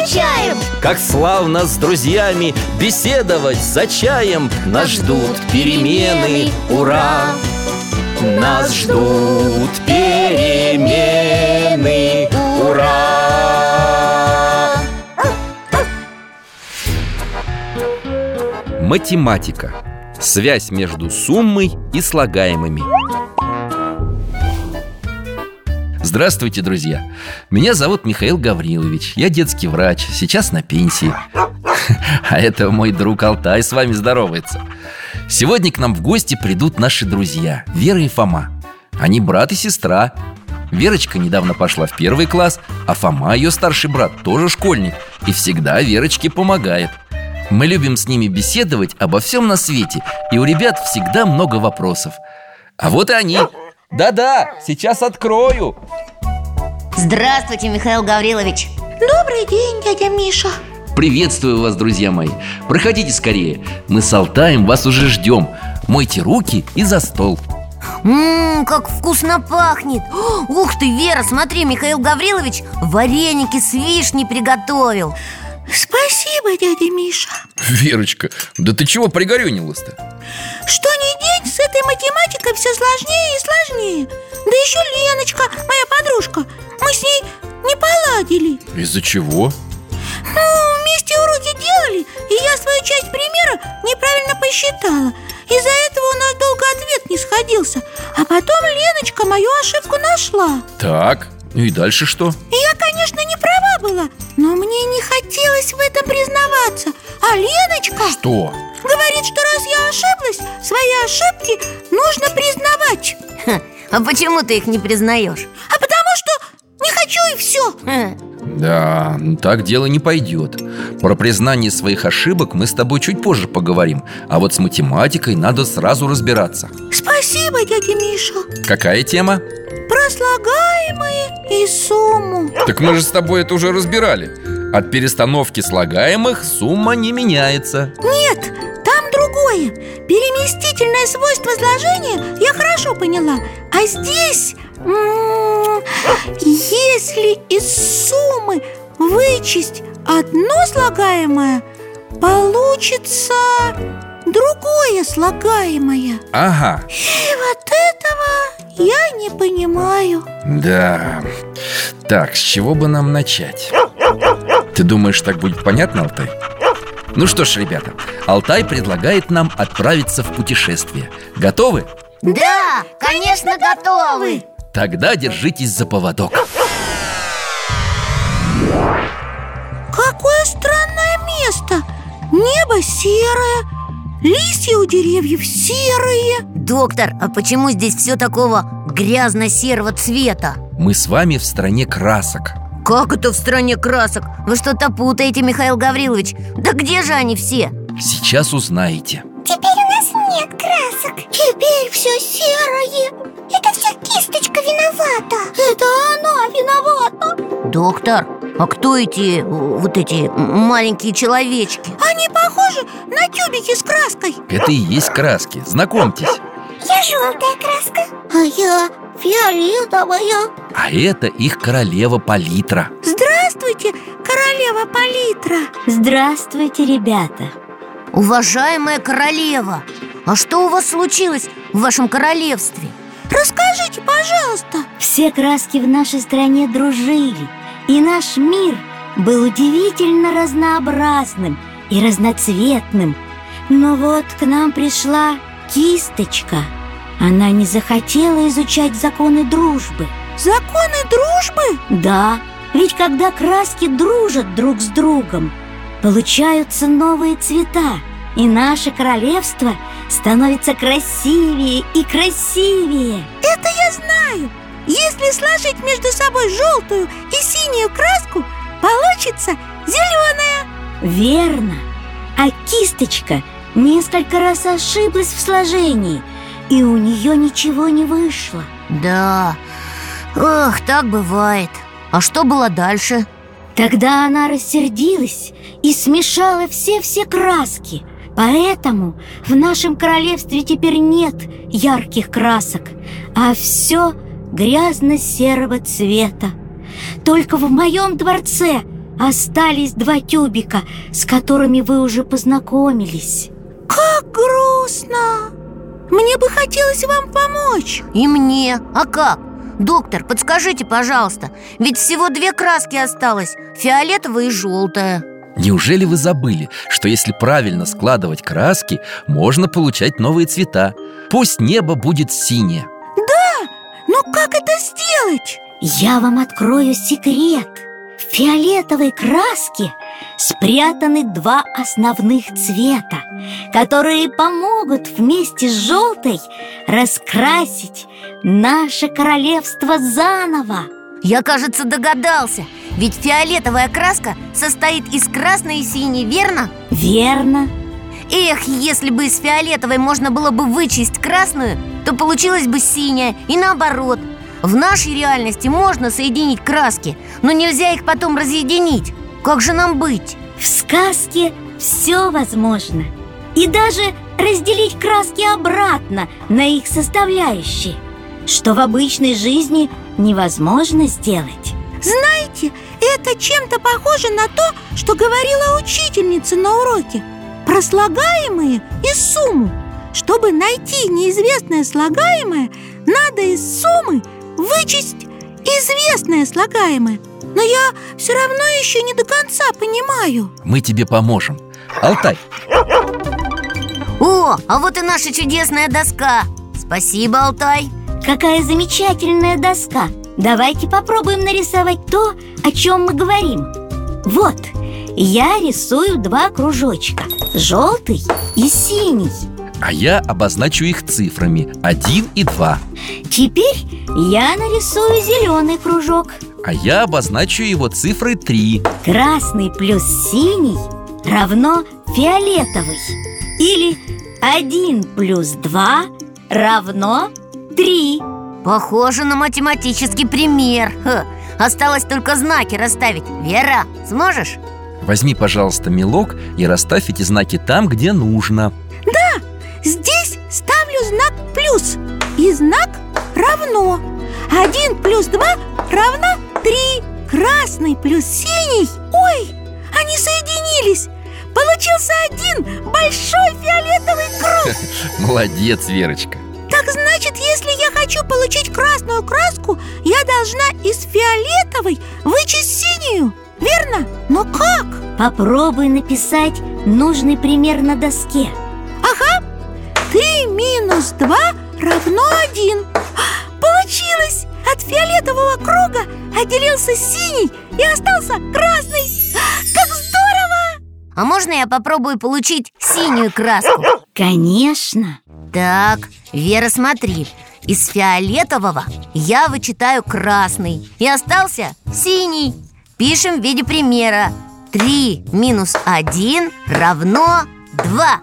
включаем Как славно с друзьями беседовать за чаем Нас ждут перемены, ура! Нас ждут перемены, ура! Математика. Связь между суммой и слагаемыми. Здравствуйте, друзья! Меня зовут Михаил Гаврилович. Я детский врач, сейчас на пенсии. А это мой друг Алтай с вами здоровается. Сегодня к нам в гости придут наши друзья Вера и Фома. Они брат и сестра. Верочка недавно пошла в первый класс, а Фома, ее старший брат, тоже школьник и всегда Верочке помогает. Мы любим с ними беседовать обо всем на свете, и у ребят всегда много вопросов. А вот и они. Да-да, сейчас открою. Здравствуйте, Михаил Гаврилович. Добрый день, дядя Миша. Приветствую вас, друзья мои. Проходите скорее. Мы с Алтаем вас уже ждем. Мойте руки и за стол. Ммм, как вкусно пахнет. Ух ты, Вера, смотри, Михаил Гаврилович Вареники с вишней приготовил Спасибо, дядя Миша Верочка, да ты чего пригорюнилась-то? Что ни день с этой математикой все сложнее и сложнее Да еще Леночка, моя подружка Мы с ней не поладили Из-за чего? Ну, вместе уроки делали И я свою часть примера неправильно посчитала Из-за этого у нас долго ответ не сходился А потом Леночка мою ошибку нашла Так, ну и дальше что? Я, конечно, была Но мне не хотелось в этом признаваться. А Леночка Что? говорит, что раз я ошиблась Свои ошибки нужно признавать. Ха, А почему ты их не признаешь? А потому что не хочу и все Ха, Да, ну так дело не пойдет Про признание своих ошибок мы с тобой чуть позже поговорим А вот с математикой надо сразу разбираться. Спасибо, дядя Миша. Какая тема? Слагаемые и сумму. Так мы же с тобой это уже разбирали. От перестановки слагаемых сумма не меняется. Нет, там другое. Переместительное свойство сложения я хорошо поняла. А здесь, м, если из суммы вычесть одно слагаемое Получится другое слагаемое. Ага, я не понимаю. Да. Так, с чего бы нам начать? Ты думаешь, так будет понятно, Алтай? Ну что ж, ребята, Алтай предлагает нам отправиться в путешествие. Готовы? Да, конечно, готовы. Тогда держитесь за поводок. Какое странное место. Небо серое Листья у деревьев серые. Доктор, а почему здесь все такого грязно-серого цвета? Мы с вами в стране красок. Как это в стране красок? Вы что-то путаете, Михаил Гаврилович. Да где же они все? Сейчас узнаете. Теперь у нас нет красок. Теперь все серое. Это вся кисточка виновата. Это она виновата. Доктор, а кто эти, вот эти маленькие человечки? Они похожи на тюбики с краской. Это и есть краски, знакомьтесь. Я желтая краска. А я фиолетовая. А это их королева палитра. Здравствуйте, королева палитра. Здравствуйте, ребята. Уважаемая королева, а что у вас случилось в вашем королевстве? Расскажите, пожалуйста. Все краски в нашей стране дружили И наш мир был удивительно разнообразным и разноцветным. Но вот к нам пришла кисточка. Она не захотела изучать законы дружбы. Законы дружбы? Да, ведь когда краски дружат друг с другом Получаются новые цвета И наше королевство становится красивее и красивее. Это я знаю. Если сложить между собой желтую и синюю краску Получится зеленая Верно. А кисточка несколько раз ошиблась в сложении, и у нее ничего не вышло. Да, ох, так бывает А что было дальше? Тогда она рассердилась и смешала все-все краски. Поэтому в нашем королевстве теперь нет ярких красок, а все грязно-серого цвета. Только в моем дворце остались два тюбика, с которыми вы уже познакомились. Как грустно Мне бы хотелось вам помочь И мне, а как? Доктор, подскажите, пожалуйста Ведь всего две краски осталось Фиолетовая и желтая Неужели вы забыли, что если правильно складывать краски, можно получать новые цвета? Пусть небо будет синее. Но как это сделать? Я вам открою секрет. В фиолетовой краске спрятаны два основных цвета, которые помогут вместе с желтой раскрасить наше королевство заново. Я, кажется, догадался Ведь фиолетовая краска состоит из красной и синей, верно? Верно. Эх, если бы из фиолетовой можно было бы вычесть красную То получилась бы синяя и наоборот В нашей реальности можно соединить краски Но нельзя их потом разъединить Как же нам быть? В сказке все возможно. И даже разделить краски обратно на их составляющие, что в обычной жизни невозможно сделать. Знаете, это чем-то похоже на то, что говорила учительница на уроке Про слагаемые и сумму Чтобы найти неизвестное слагаемое, надо из суммы вычесть известное слагаемое. Но я все равно еще не до конца понимаю. Мы тебе поможем. Алтай, О, а вот и наша чудесная доска. Спасибо, Алтай. Какая замечательная доска! Давайте попробуем нарисовать то, о чем мы говорим. Вот, я рисую два кружочка. Желтый и синий а я обозначу их цифрами. 1 и 2 Теперь я нарисую зеленый кружок. А я обозначу его цифрой 3 Красный плюс синий равно фиолетовый. Или 1 плюс 2 равно 3 Похоже на математический пример. Ха, Осталось только знаки расставить. Вера, сможешь? Возьми, пожалуйста, мелок и расставь эти знаки там, где нужно Здесь ставлю знак плюс И знак равно. Один плюс два равно три. Красный плюс синий. Ой, они соединились. Получился один большой фиолетовый круг. Молодец, Верочка. Так значит, если я хочу получить красную краску Я должна из фиолетовой вычесть синюю Верно? Но как? Попробуй написать нужный пример на доске Три минус два равно один. А, получилось! От фиолетового круга отделился синий и остался красный а, Как здорово! А можно я попробую получить синюю краску? Конечно Так, Вера, смотри Из фиолетового я вычитаю красный И остался синий Пишем в виде примера 3 минус 1 равно 2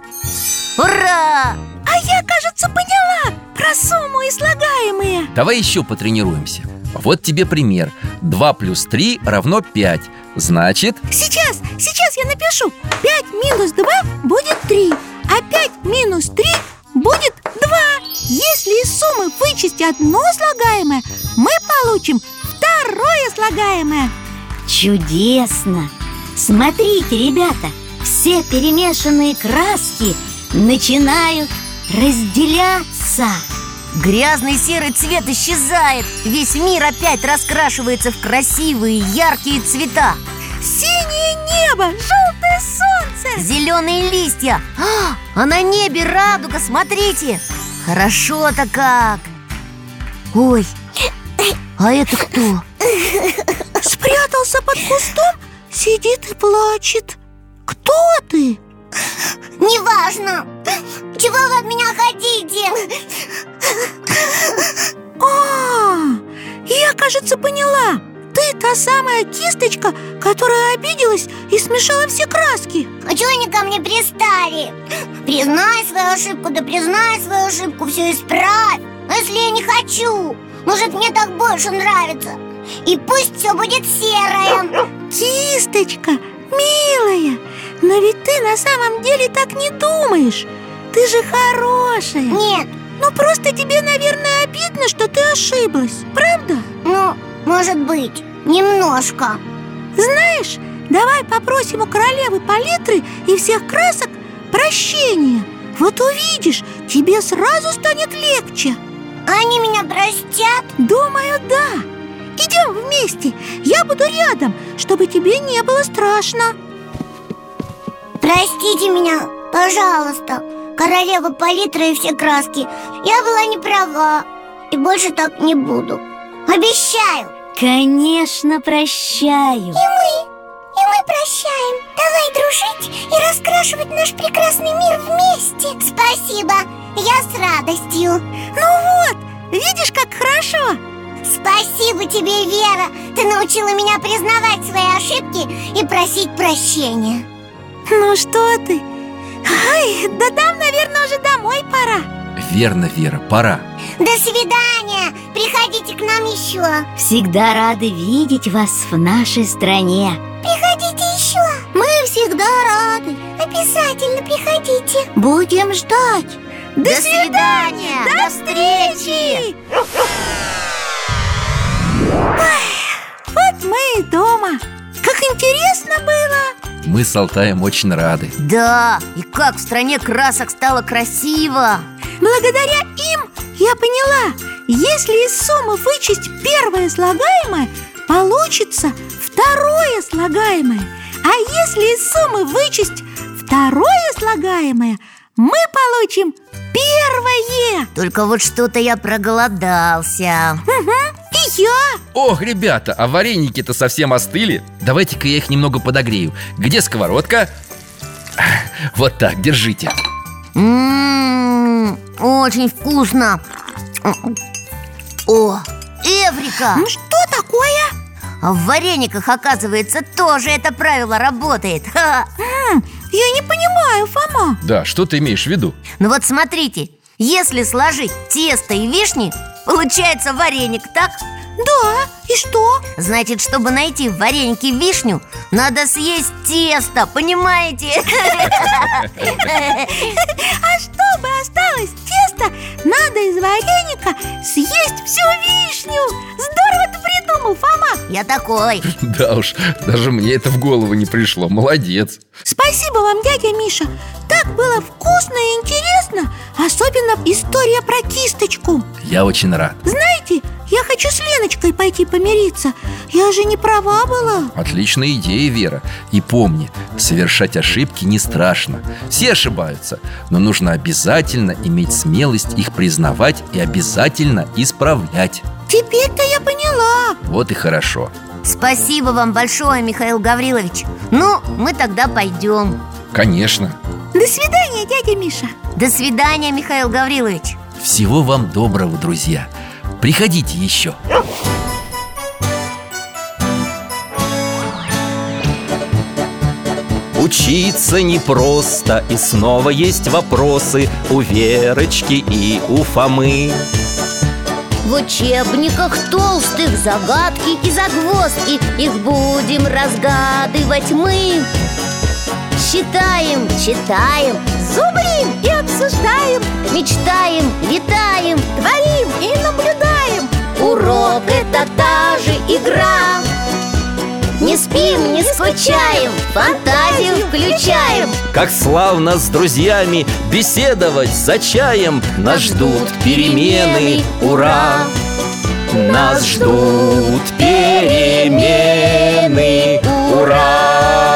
Ура! А я, кажется, поняла про сумму и слагаемые Давай еще потренируемся. Вот тебе пример. 2 плюс 3 равно 5 Значит, Сейчас, сейчас я напишу. 5 минус 2 будет 3 А 5 минус 3 будет 2 Если из суммы вычесть одно слагаемое Мы получим второе слагаемое. Чудесно! Смотрите, ребята, все перемешанные краски начинают разделяться. Грязный серый цвет исчезает. Весь мир опять раскрашивается в красивые яркие цвета. Синее небо, желтое солнце. Зеленые листья. А, а на небе радуга, смотрите. Хорошо-то как. Ой, а это кто? Спрятался под кустом, сидит и плачет. Кто ты? Неважно Чего вы от меня хотите? А, я, кажется, поняла ты та самая кисточка, которая обиделась и смешала все краски А чего они ко мне пристали? Признай свою ошибку, да признай свою ошибку, все исправь А если я не хочу? Может, мне так больше нравится? И пусть все будет серое Кисточка, милая, но ведь ты на самом деле так не думаешь Ты же хорошая. Нет, Ну просто тебе, наверное, обидно, что ты ошиблась, правда? ну, может быть, немножко. Знаешь, давай попросим у королевы палитры и всех красок прощения. Вот увидишь, тебе сразу станет легче. Они меня простят? Думаю, да. Идем вместе, я буду рядом, чтобы тебе не было страшно. Простите меня, пожалуйста Королева палитра и все краски. Я была не права И больше так не буду. Обещаю. Конечно, прощаю. И мы прощаем. Давай дружить и раскрашивать наш прекрасный мир вместе. Спасибо, я с радостью. Ну вот, видишь, как хорошо. Спасибо тебе, Вера. Ты научила меня признавать свои ошибки и просить прощения. Ну что ты? Ай, да там, наверное, уже домой пора. Верно, Вера, пора. До свидания, приходите к нам еще. Всегда рады видеть вас в нашей стране. Приходите еще. Мы всегда рады. Обязательно приходите. Будем ждать. До свидания! До встречи! Вот мы и дома. Как интересно было Мы с Алтаем очень рады. Да, и как в стране красок стало красиво. Благодаря им я поняла Если из суммы вычесть первое слагаемое Получится второе слагаемое. А если из суммы вычесть второе слагаемое Мы получим первое. Только вот что-то я проголодался И я Ох, ребята, а вареники-то совсем остыли Давайте-ка я их немного подогрею Где сковородка? Вот так, держите Ммм, очень вкусно О, Эврика! Ну что такое? А в варениках, оказывается, тоже это правило работает Ха. М, Я не понимаю, Фома Да, что ты имеешь в виду? Ну вот смотрите, если сложить тесто и вишни, получается вареник, так? Да, и что? Значит, чтобы найти в варенике вишню, надо съесть тесто, понимаете? А чтобы осталось тесто, надо из вареника съесть всю вишню Здорово ты придумал, Фома Я такой Да уж, даже мне это в голову не пришло Молодец Спасибо вам, дядя Миша Так было вкусно и интересно Особенно история про кисточку Я очень рад. Знаете, я хочу с Леночкой пойти помириться. Я же не права была. Отличная идея, Вера. И помни, совершать ошибки не страшно. Все ошибаются Но нужно обязательно иметь смелость их признавать И обязательно исправлять. Теперь-то я поняла. Вот и хорошо. Спасибо вам большое, Михаил Гаврилович. Ну, мы тогда пойдем. Конечно До свидания, дядя Миша. До свидания, Михаил Гаврилович. Всего вам доброго, друзья. Приходите еще. Учиться непросто, и снова есть вопросы У Верочки и у Фомы. В учебниках толстых загадки и загвоздки Их будем разгадывать мы Считаем, читаем, зубрим и обсуждаем Мечтаем, летаем, творим и наблюдаем Урок – это та же игра Не спим, не скучаем, фантазию включаем Как славно с друзьями беседовать за чаем Нас ждут перемены, ура! Нас ждут перемены, ура!